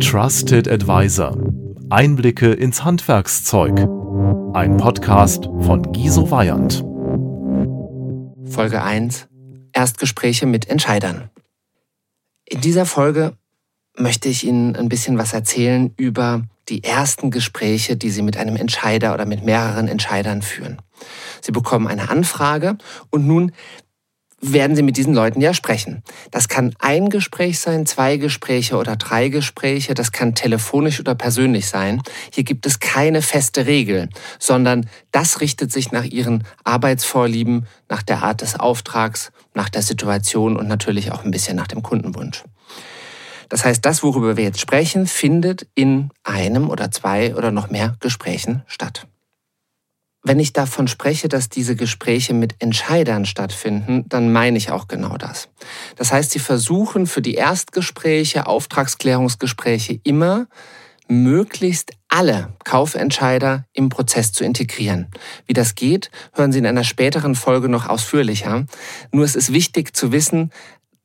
Trusted Advisor. Einblicke ins Handwerkszeug. Ein Podcast von Giso Weyand. Folge 1. Erstgespräche mit Entscheidern. In dieser Folge möchte ich Ihnen ein bisschen was erzählen über die ersten Gespräche, die Sie mit einem Entscheider oder mit mehreren Entscheidern führen. Sie bekommen eine Anfrage und nun werden Sie mit diesen Leuten ja sprechen. Das kann ein Gespräch sein, zwei Gespräche oder drei Gespräche. Das kann telefonisch oder persönlich sein. Hier gibt es keine feste Regel, sondern das richtet sich nach Ihren Arbeitsvorlieben, nach der Art des Auftrags, nach der Situation und natürlich auch ein bisschen nach dem Kundenwunsch. Das heißt, das, worüber wir jetzt sprechen, findet in einem oder zwei oder noch mehr Gesprächen statt. Wenn ich davon spreche, dass diese Gespräche mit Entscheidern stattfinden, dann meine ich auch genau das. Das heißt, sie versuchen für die Erstgespräche, Auftragsklärungsgespräche immer möglichst alle Kaufentscheider im Prozess zu integrieren. Wie das geht, hören Sie in einer späteren Folge noch ausführlicher. Nur es ist wichtig zu wissen,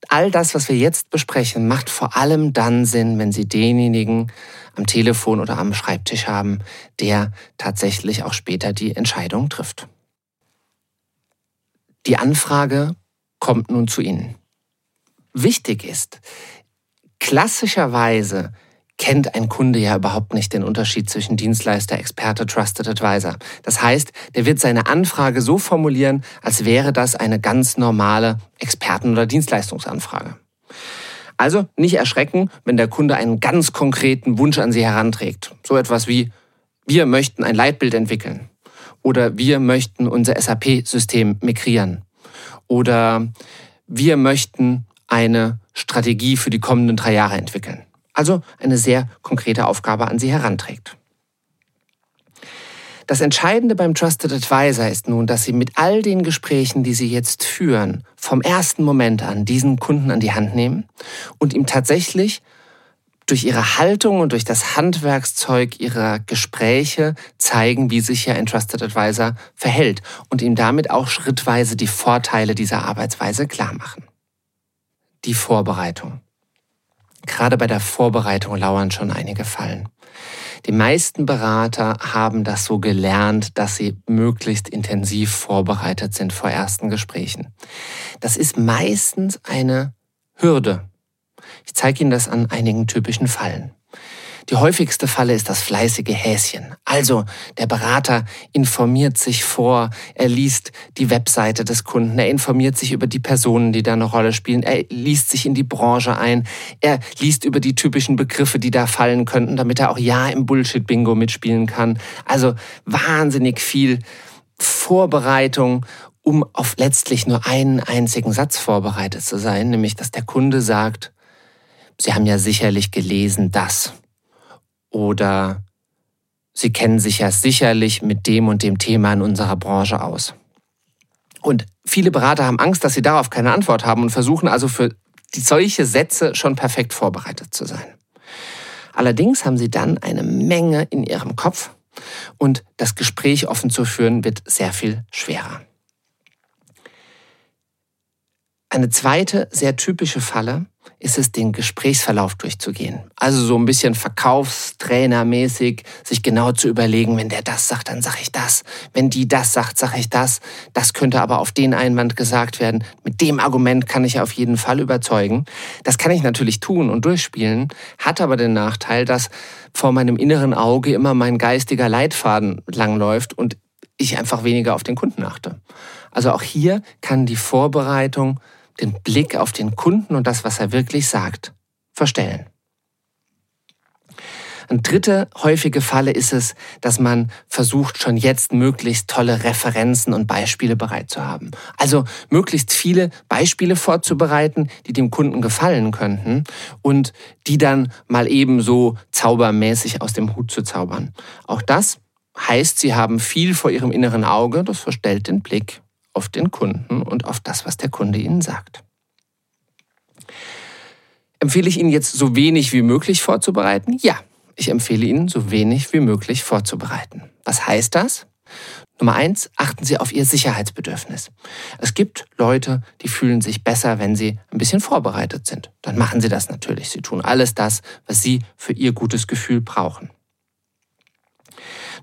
all das, was wir jetzt besprechen, macht vor allem dann Sinn, wenn Sie denjenigen am Telefon oder am Schreibtisch haben, der tatsächlich auch später die Entscheidung trifft. Die Anfrage kommt nun zu Ihnen. Wichtig ist, klassischerweise kennt ein Kunde ja überhaupt nicht den Unterschied zwischen Dienstleister, Experte, Trusted Advisor. Das heißt, der wird seine Anfrage so formulieren, als wäre das eine ganz normale Experten- oder Dienstleistungsanfrage. Also nicht erschrecken, wenn der Kunde einen ganz konkreten Wunsch an Sie heranträgt. So etwas wie, wir möchten ein Leitbild entwickeln oder wir möchten unser SAP-System migrieren oder wir möchten eine Strategie für die kommenden drei Jahre entwickeln also eine sehr konkrete Aufgabe an Sie heranträgt. Das Entscheidende beim Trusted Advisor ist nun, dass Sie mit all den Gesprächen, die Sie jetzt führen, vom ersten Moment an diesen Kunden an die Hand nehmen und ihm tatsächlich durch ihre Haltung und durch das Handwerkszeug ihrer Gespräche zeigen, wie sich ja ein Trusted Advisor verhält und ihm damit auch schrittweise die Vorteile dieser Arbeitsweise klar machen. Die Vorbereitung. Gerade bei der Vorbereitung lauern schon einige Fallen. Die meisten Berater haben das so gelernt, dass sie möglichst intensiv vorbereitet sind vor ersten Gesprächen. Das ist meistens eine Hürde. Ich zeige Ihnen das an einigen typischen Fallen. Die häufigste Falle ist das fleißige Häschen. Also der Berater informiert sich vor, er liest die Webseite des Kunden, er informiert sich über die Personen, die da eine Rolle spielen, er liest sich in die Branche ein, er liest über die typischen Begriffe, die da fallen könnten, damit er auch ja im Bullshit-Bingo mitspielen kann. Also wahnsinnig viel Vorbereitung um auf letztlich nur einen einzigen Satz vorbereitet zu sein, nämlich dass der Kunde sagt, Sie haben ja sicherlich gelesen, dass oder Sie kennen sich ja sicherlich mit dem und dem Thema in unserer Branche aus. Und viele Berater haben Angst, dass sie darauf keine Antwort haben und versuchen also für solche Sätze schon perfekt vorbereitet zu sein. Allerdings haben sie dann eine Menge in ihrem Kopf und das Gespräch offen zu führen wird sehr viel schwerer. Eine zweite sehr typische Falle ist es, den Gesprächsverlauf durchzugehen. Also so ein bisschen verkaufstrainermäßig, sich genau zu überlegen, wenn der das sagt, dann sage ich das. Wenn die das sagt, sage ich das. Das könnte aber auf den Einwand gesagt werden. Mit dem Argument kann ich auf jeden Fall überzeugen. Das kann ich natürlich tun und durchspielen, hat aber den Nachteil, dass vor meinem inneren Auge immer mein geistiger Leitfaden langläuft und ich einfach weniger auf den Kunden achte. Also auch hier kann die Vorbereitung den Blick auf den Kunden und das, was er wirklich sagt, verstellen. Eine dritte häufige Falle ist es, dass man versucht, schon jetzt möglichst tolle Referenzen und Beispiele bereit zu haben. Also möglichst viele Beispiele vorzubereiten, die dem Kunden gefallen könnten und die dann mal eben so zaubermäßig aus dem Hut zu zaubern. Auch das heißt, sie haben viel vor ihrem inneren Auge, das verstellt den Blick auf den Kunden und auf das, was der Kunde ihnen sagt. Empfehle ich Ihnen jetzt so wenig wie möglich vorzubereiten? Ja, ich empfehle Ihnen so wenig wie möglich vorzubereiten. Was heißt das? Nummer eins, achten Sie auf Ihr Sicherheitsbedürfnis. Es gibt Leute, die fühlen sich besser, wenn sie ein bisschen vorbereitet sind. Dann machen Sie das natürlich. Sie tun alles das, was Sie für Ihr gutes Gefühl brauchen.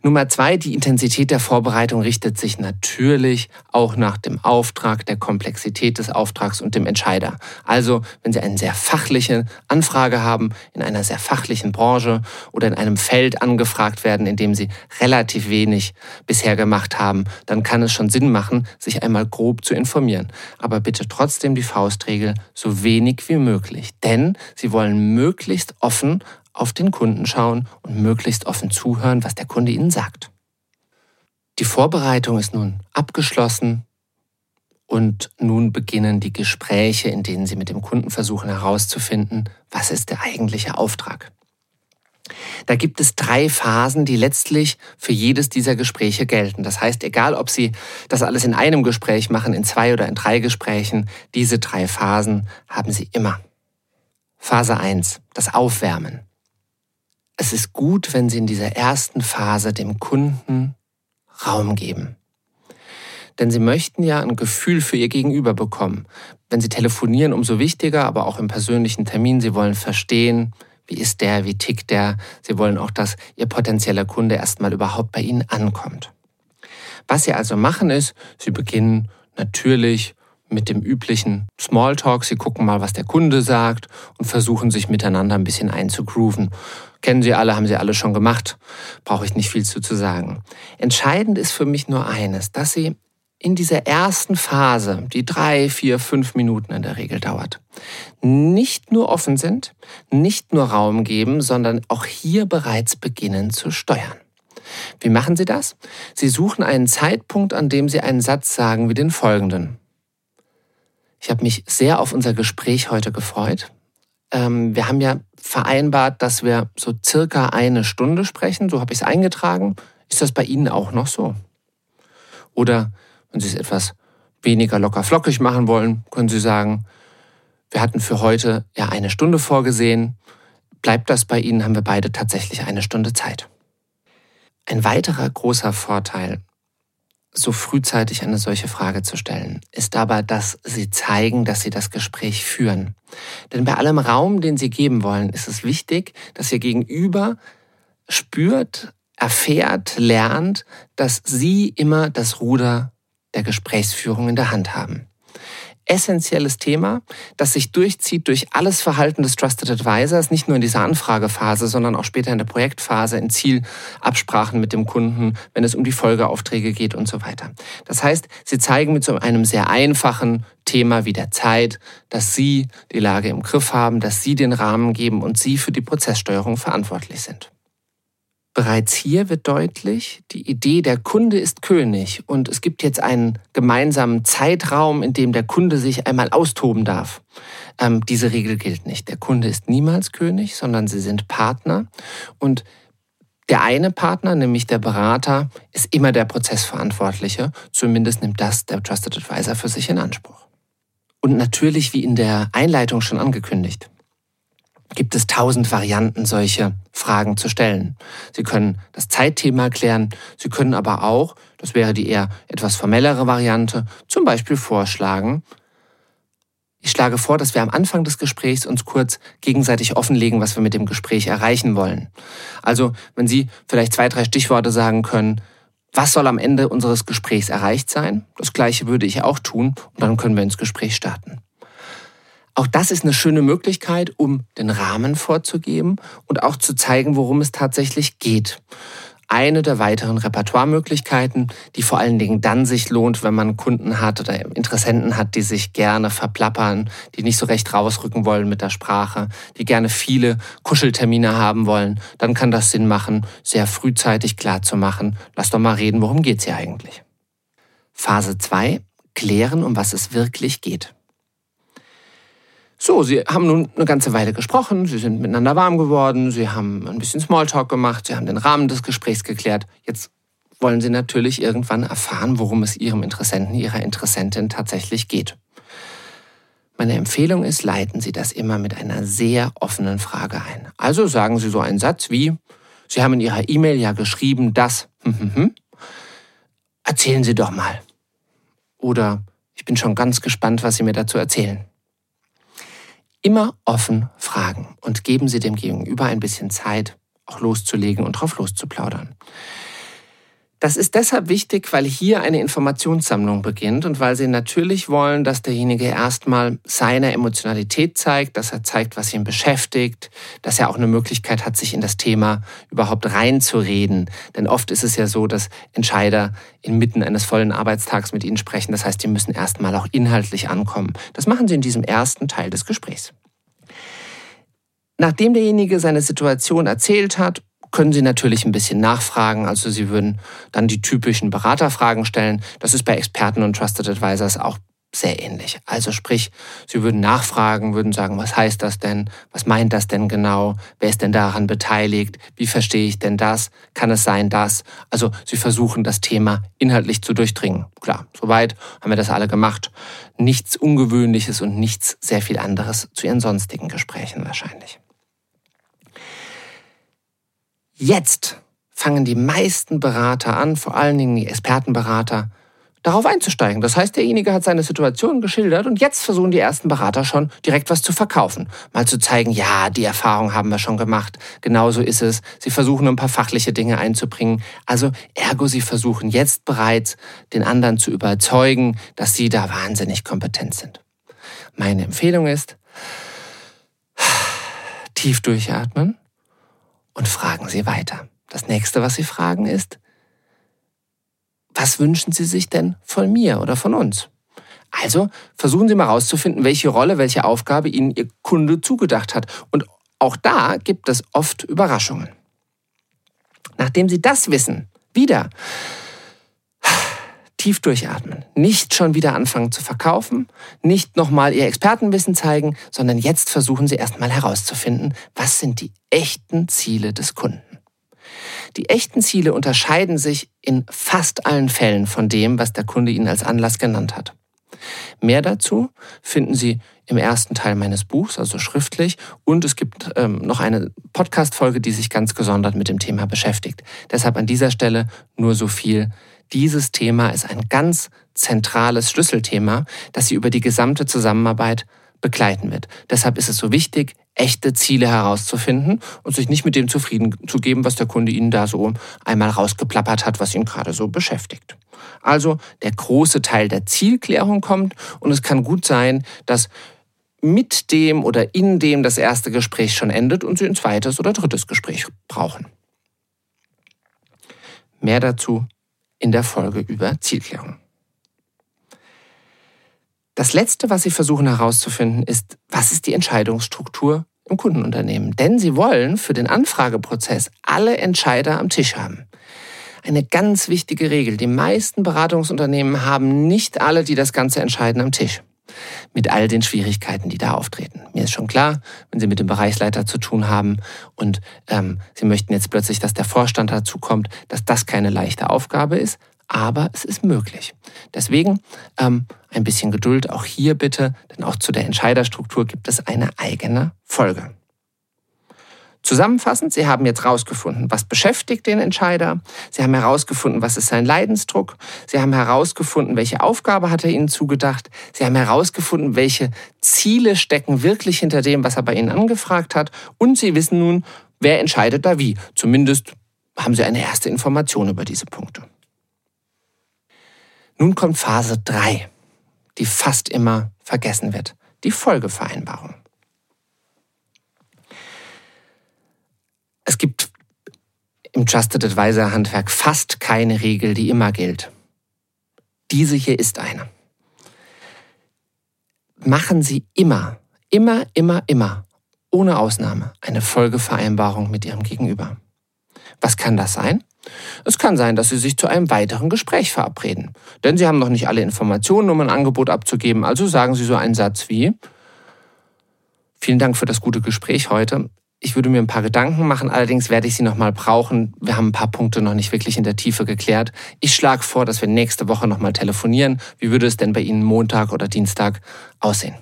Nummer zwei, die Intensität der Vorbereitung richtet sich natürlich auch nach dem Auftrag, der Komplexität des Auftrags und dem Entscheider. Also, wenn Sie eine sehr fachliche Anfrage haben, in einer sehr fachlichen Branche oder in einem Feld angefragt werden, in dem Sie relativ wenig bisher gemacht haben, dann kann es schon Sinn machen, sich einmal grob zu informieren. Aber bitte trotzdem die Faustregel, so wenig wie möglich. Denn Sie wollen möglichst offen auf den Kunden schauen und möglichst offen zuhören, was der Kunde Ihnen sagt. Die Vorbereitung ist nun abgeschlossen und nun beginnen die Gespräche, in denen Sie mit dem Kunden versuchen herauszufinden, was ist der eigentliche Auftrag. Da gibt es drei Phasen, die letztlich für jedes dieser Gespräche gelten. Das heißt, egal ob Sie das alles in einem Gespräch machen, in zwei oder in drei Gesprächen, diese drei Phasen haben Sie immer. Phase 1, das Aufwärmen es ist gut, wenn Sie in dieser ersten Phase dem Kunden Raum geben. Denn Sie möchten ja ein Gefühl für Ihr Gegenüber bekommen. Wenn Sie telefonieren, umso wichtiger, aber auch im persönlichen Termin. Sie wollen verstehen, wie ist der, wie tickt der. Sie wollen auch, dass Ihr potenzieller Kunde erstmal überhaupt bei Ihnen ankommt. Was Sie also machen ist, Sie beginnen natürlich mit dem üblichen Smalltalk. Sie gucken mal, was der Kunde sagt und versuchen sich miteinander ein bisschen einzugrooven. Kennen Sie alle, haben Sie alle schon gemacht. Brauche ich nicht viel zu, zu sagen. Entscheidend ist für mich nur eines, dass Sie in dieser ersten Phase, die drei, vier, fünf Minuten in der Regel dauert, nicht nur offen sind, nicht nur Raum geben, sondern auch hier bereits beginnen zu steuern. Wie machen Sie das? Sie suchen einen Zeitpunkt, an dem Sie einen Satz sagen wie den folgenden. Ich habe mich sehr auf unser Gespräch heute gefreut. Ähm, wir haben ja vereinbart, dass wir so circa eine Stunde sprechen. So habe ich es eingetragen. Ist das bei Ihnen auch noch so? Oder wenn Sie es etwas weniger locker flockig machen wollen, können Sie sagen, wir hatten für heute ja eine Stunde vorgesehen. Bleibt das bei Ihnen, haben wir beide tatsächlich eine Stunde Zeit. Ein weiterer großer Vorteil so frühzeitig eine solche Frage zu stellen, ist dabei, dass Sie zeigen, dass Sie das Gespräch führen. Denn bei allem Raum, den Sie geben wollen, ist es wichtig, dass Ihr Gegenüber spürt, erfährt, lernt, dass Sie immer das Ruder der Gesprächsführung in der Hand haben essentielles Thema, das sich durchzieht durch alles Verhalten des Trusted Advisors, nicht nur in dieser Anfragephase, sondern auch später in der Projektphase, in Zielabsprachen mit dem Kunden, wenn es um die Folgeaufträge geht und so weiter. Das heißt, Sie zeigen mit so einem sehr einfachen Thema wie der Zeit, dass Sie die Lage im Griff haben, dass Sie den Rahmen geben und Sie für die Prozesssteuerung verantwortlich sind. Bereits hier wird deutlich, die Idee, der Kunde ist König und es gibt jetzt einen gemeinsamen Zeitraum, in dem der Kunde sich einmal austoben darf. Ähm, diese Regel gilt nicht. Der Kunde ist niemals König, sondern sie sind Partner und der eine Partner, nämlich der Berater, ist immer der Prozessverantwortliche. Zumindest nimmt das der Trusted Advisor für sich in Anspruch. Und natürlich, wie in der Einleitung schon angekündigt, gibt es tausend Varianten, solche Fragen zu stellen. Sie können das Zeitthema klären, Sie können aber auch, das wäre die eher etwas formellere Variante, zum Beispiel vorschlagen, ich schlage vor, dass wir am Anfang des Gesprächs uns kurz gegenseitig offenlegen, was wir mit dem Gespräch erreichen wollen. Also, wenn Sie vielleicht zwei, drei Stichworte sagen können, was soll am Ende unseres Gesprächs erreicht sein? Das gleiche würde ich auch tun und dann können wir ins Gespräch starten. Auch das ist eine schöne Möglichkeit, um den Rahmen vorzugeben und auch zu zeigen, worum es tatsächlich geht. Eine der weiteren Repertoiremöglichkeiten, die vor allen Dingen dann sich lohnt, wenn man Kunden hat oder Interessenten hat, die sich gerne verplappern, die nicht so recht rausrücken wollen mit der Sprache, die gerne viele Kuscheltermine haben wollen, dann kann das Sinn machen, sehr frühzeitig klar zu machen, lass doch mal reden, worum geht's hier eigentlich. Phase 2, klären, um was es wirklich geht. So, Sie haben nun eine ganze Weile gesprochen, Sie sind miteinander warm geworden, Sie haben ein bisschen Smalltalk gemacht, Sie haben den Rahmen des Gesprächs geklärt. Jetzt wollen Sie natürlich irgendwann erfahren, worum es Ihrem Interessenten, Ihrer Interessentin tatsächlich geht. Meine Empfehlung ist, leiten Sie das immer mit einer sehr offenen Frage ein. Also sagen Sie so einen Satz wie, Sie haben in Ihrer E-Mail ja geschrieben, dass, hm, hm, hm. erzählen Sie doch mal. Oder ich bin schon ganz gespannt, was Sie mir dazu erzählen. Immer offen fragen und geben Sie dem Gegenüber ein bisschen Zeit, auch loszulegen und drauf loszuplaudern. Das ist deshalb wichtig, weil hier eine Informationssammlung beginnt und weil Sie natürlich wollen, dass derjenige erstmal seine Emotionalität zeigt, dass er zeigt, was ihn beschäftigt, dass er auch eine Möglichkeit hat, sich in das Thema überhaupt reinzureden. Denn oft ist es ja so, dass Entscheider inmitten eines vollen Arbeitstags mit Ihnen sprechen. Das heißt, die müssen erstmal auch inhaltlich ankommen. Das machen Sie in diesem ersten Teil des Gesprächs. Nachdem derjenige seine Situation erzählt hat können Sie natürlich ein bisschen nachfragen. Also Sie würden dann die typischen Beraterfragen stellen. Das ist bei Experten und Trusted Advisors auch sehr ähnlich. Also sprich, Sie würden nachfragen, würden sagen, was heißt das denn? Was meint das denn genau? Wer ist denn daran beteiligt? Wie verstehe ich denn das? Kann es sein, dass? Also Sie versuchen das Thema inhaltlich zu durchdringen. Klar, soweit haben wir das alle gemacht. Nichts Ungewöhnliches und nichts sehr viel anderes zu Ihren sonstigen Gesprächen wahrscheinlich. Jetzt fangen die meisten Berater an, vor allen Dingen die Expertenberater, darauf einzusteigen. Das heißt, derjenige hat seine Situation geschildert und jetzt versuchen die ersten Berater schon direkt was zu verkaufen. Mal zu zeigen, ja, die Erfahrung haben wir schon gemacht. Genauso ist es. Sie versuchen ein paar fachliche Dinge einzubringen. Also ergo, sie versuchen jetzt bereits, den anderen zu überzeugen, dass sie da wahnsinnig kompetent sind. Meine Empfehlung ist, tief durchatmen und fragen Sie weiter. Das nächste, was Sie fragen, ist, was wünschen Sie sich denn von mir oder von uns? Also versuchen Sie mal herauszufinden, welche Rolle, welche Aufgabe Ihnen Ihr Kunde zugedacht hat. Und auch da gibt es oft Überraschungen. Nachdem Sie das wissen, wieder tief durchatmen. Nicht schon wieder anfangen zu verkaufen, nicht nochmal ihr Expertenwissen zeigen, sondern jetzt versuchen sie erstmal herauszufinden, was sind die echten Ziele des Kunden. Die echten Ziele unterscheiden sich in fast allen Fällen von dem, was der Kunde Ihnen als Anlass genannt hat. Mehr dazu finden Sie im ersten Teil meines Buchs, also schriftlich, und es gibt ähm, noch eine Podcast-Folge, die sich ganz gesondert mit dem Thema beschäftigt. Deshalb an dieser Stelle nur so viel dieses Thema ist ein ganz zentrales Schlüsselthema, das Sie über die gesamte Zusammenarbeit begleiten wird. Deshalb ist es so wichtig, echte Ziele herauszufinden und sich nicht mit dem zufrieden zu geben, was der Kunde Ihnen da so einmal rausgeplappert hat, was ihn gerade so beschäftigt. Also der große Teil der Zielklärung kommt und es kann gut sein, dass mit dem oder in dem das erste Gespräch schon endet und Sie ein zweites oder drittes Gespräch brauchen. Mehr dazu in der Folge über Zielklärung. Das Letzte, was Sie versuchen herauszufinden, ist, was ist die Entscheidungsstruktur im Kundenunternehmen? Denn Sie wollen für den Anfrageprozess alle Entscheider am Tisch haben. Eine ganz wichtige Regel. Die meisten Beratungsunternehmen haben nicht alle, die das Ganze entscheiden, am Tisch mit all den Schwierigkeiten, die da auftreten. Mir ist schon klar, wenn Sie mit dem Bereichsleiter zu tun haben und ähm, Sie möchten jetzt plötzlich, dass der Vorstand dazu kommt, dass das keine leichte Aufgabe ist, aber es ist möglich. Deswegen ähm, ein bisschen Geduld auch hier bitte, denn auch zu der Entscheiderstruktur gibt es eine eigene Folge. Zusammenfassend, Sie haben jetzt herausgefunden, was beschäftigt den Entscheider. Sie haben herausgefunden, was ist sein Leidensdruck. Sie haben herausgefunden, welche Aufgabe hat er Ihnen zugedacht. Sie haben herausgefunden, welche Ziele stecken wirklich hinter dem, was er bei Ihnen angefragt hat. Und Sie wissen nun, wer entscheidet da wie. Zumindest haben Sie eine erste Information über diese Punkte. Nun kommt Phase 3, die fast immer vergessen wird. Die Folgevereinbarung. Es gibt im Trusted Advisor Handwerk fast keine Regel, die immer gilt. Diese hier ist eine. Machen Sie immer, immer, immer, immer, ohne Ausnahme, eine Folgevereinbarung mit Ihrem Gegenüber. Was kann das sein? Es kann sein, dass Sie sich zu einem weiteren Gespräch verabreden. Denn Sie haben noch nicht alle Informationen, um ein Angebot abzugeben. Also sagen Sie so einen Satz wie, Vielen Dank für das gute Gespräch heute. Ich würde mir ein paar Gedanken machen, allerdings werde ich sie nochmal brauchen. Wir haben ein paar Punkte noch nicht wirklich in der Tiefe geklärt. Ich schlage vor, dass wir nächste Woche nochmal telefonieren. Wie würde es denn bei Ihnen Montag oder Dienstag aussehen?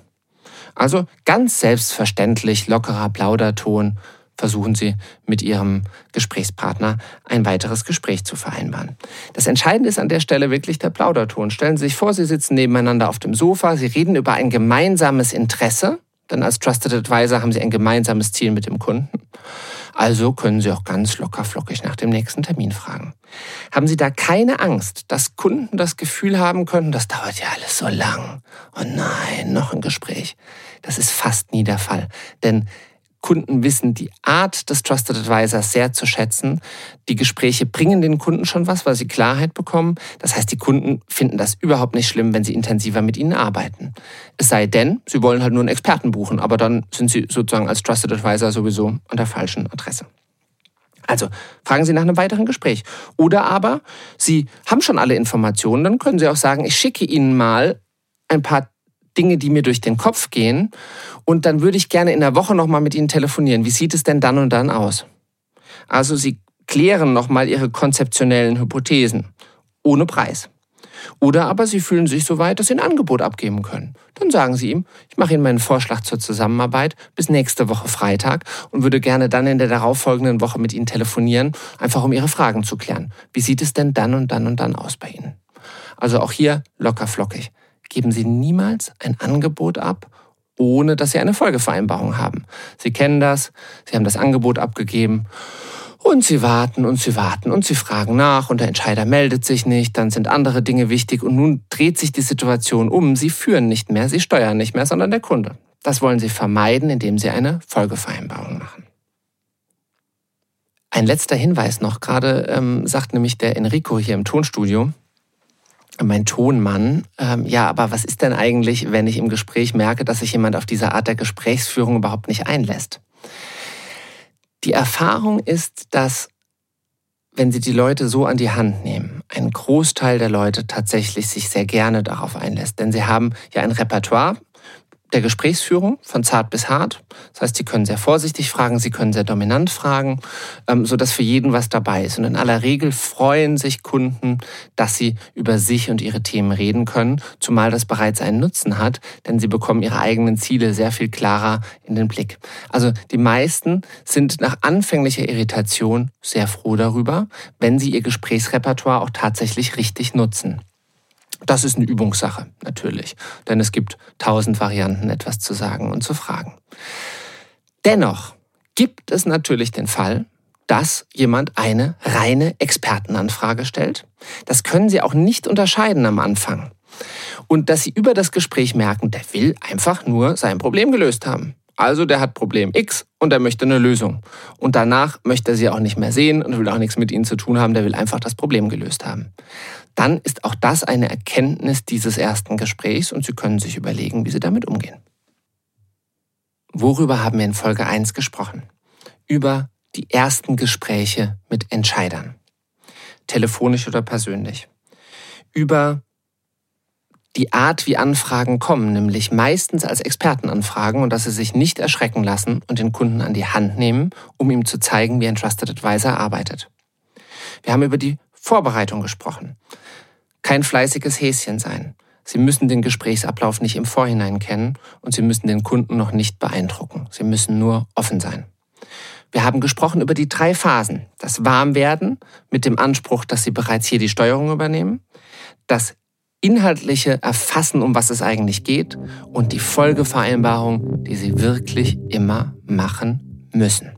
Also ganz selbstverständlich, lockerer Plauderton, versuchen Sie mit Ihrem Gesprächspartner ein weiteres Gespräch zu vereinbaren. Das Entscheidende ist an der Stelle wirklich der Plauderton. Stellen Sie sich vor, Sie sitzen nebeneinander auf dem Sofa, Sie reden über ein gemeinsames Interesse, denn als Trusted Advisor haben Sie ein gemeinsames Ziel mit dem Kunden. Also können Sie auch ganz locker flockig nach dem nächsten Termin fragen. Haben Sie da keine Angst, dass Kunden das Gefühl haben könnten, das dauert ja alles so lang. Oh nein, noch ein Gespräch. Das ist fast nie der Fall. Denn Kunden wissen die Art des Trusted Advisors sehr zu schätzen. Die Gespräche bringen den Kunden schon was, weil sie Klarheit bekommen. Das heißt, die Kunden finden das überhaupt nicht schlimm, wenn sie intensiver mit ihnen arbeiten. Es sei denn, sie wollen halt nur einen Experten buchen, aber dann sind sie sozusagen als Trusted Advisor sowieso an der falschen Adresse. Also fragen Sie nach einem weiteren Gespräch. Oder aber Sie haben schon alle Informationen, dann können Sie auch sagen, ich schicke Ihnen mal ein paar Dinge, die mir durch den Kopf gehen. Und dann würde ich gerne in der Woche nochmal mit Ihnen telefonieren. Wie sieht es denn dann und dann aus? Also Sie klären nochmal Ihre konzeptionellen Hypothesen. Ohne Preis. Oder aber Sie fühlen sich so weit, dass Sie ein Angebot abgeben können. Dann sagen Sie ihm, ich mache Ihnen meinen Vorschlag zur Zusammenarbeit bis nächste Woche Freitag und würde gerne dann in der darauffolgenden Woche mit Ihnen telefonieren, einfach um Ihre Fragen zu klären. Wie sieht es denn dann und dann und dann aus bei Ihnen? Also auch hier locker flockig geben Sie niemals ein Angebot ab, ohne dass Sie eine Folgevereinbarung haben. Sie kennen das, Sie haben das Angebot abgegeben und Sie warten und Sie warten und Sie fragen nach und der Entscheider meldet sich nicht, dann sind andere Dinge wichtig und nun dreht sich die Situation um. Sie führen nicht mehr, Sie steuern nicht mehr, sondern der Kunde. Das wollen Sie vermeiden, indem Sie eine Folgevereinbarung machen. Ein letzter Hinweis noch, gerade ähm, sagt nämlich der Enrico hier im Tonstudio, mein Tonmann, ähm, ja, aber was ist denn eigentlich, wenn ich im Gespräch merke, dass sich jemand auf diese Art der Gesprächsführung überhaupt nicht einlässt? Die Erfahrung ist, dass wenn Sie die Leute so an die Hand nehmen, ein Großteil der Leute tatsächlich sich sehr gerne darauf einlässt. Denn sie haben ja ein Repertoire, der Gesprächsführung von zart bis hart. Das heißt, Sie können sehr vorsichtig fragen, Sie können sehr dominant fragen, ähm, sodass für jeden was dabei ist. Und in aller Regel freuen sich Kunden, dass sie über sich und ihre Themen reden können, zumal das bereits einen Nutzen hat, denn sie bekommen ihre eigenen Ziele sehr viel klarer in den Blick. Also die meisten sind nach anfänglicher Irritation sehr froh darüber, wenn sie ihr Gesprächsrepertoire auch tatsächlich richtig nutzen. Das ist eine Übungssache, natürlich, denn es gibt tausend Varianten, etwas zu sagen und zu fragen. Dennoch gibt es natürlich den Fall, dass jemand eine reine Expertenanfrage stellt. Das können Sie auch nicht unterscheiden am Anfang. Und dass Sie über das Gespräch merken, der will einfach nur sein Problem gelöst haben. Also der hat Problem X und er möchte eine Lösung. Und danach möchte er sie auch nicht mehr sehen und will auch nichts mit ihnen zu tun haben, der will einfach das Problem gelöst haben. Dann ist auch das eine Erkenntnis dieses ersten Gesprächs und Sie können sich überlegen, wie Sie damit umgehen. Worüber haben wir in Folge 1 gesprochen? Über die ersten Gespräche mit Entscheidern. Telefonisch oder persönlich. Über die Art, wie Anfragen kommen, nämlich meistens als Expertenanfragen und dass sie sich nicht erschrecken lassen und den Kunden an die Hand nehmen, um ihm zu zeigen, wie ein Trusted Advisor arbeitet. Wir haben über die Vorbereitung gesprochen. Kein fleißiges Häschen sein. Sie müssen den Gesprächsablauf nicht im Vorhinein kennen und Sie müssen den Kunden noch nicht beeindrucken. Sie müssen nur offen sein. Wir haben gesprochen über die drei Phasen. Das Warmwerden mit dem Anspruch, dass Sie bereits hier die Steuerung übernehmen. Das inhaltliche Erfassen, um was es eigentlich geht und die Folgevereinbarung, die Sie wirklich immer machen müssen.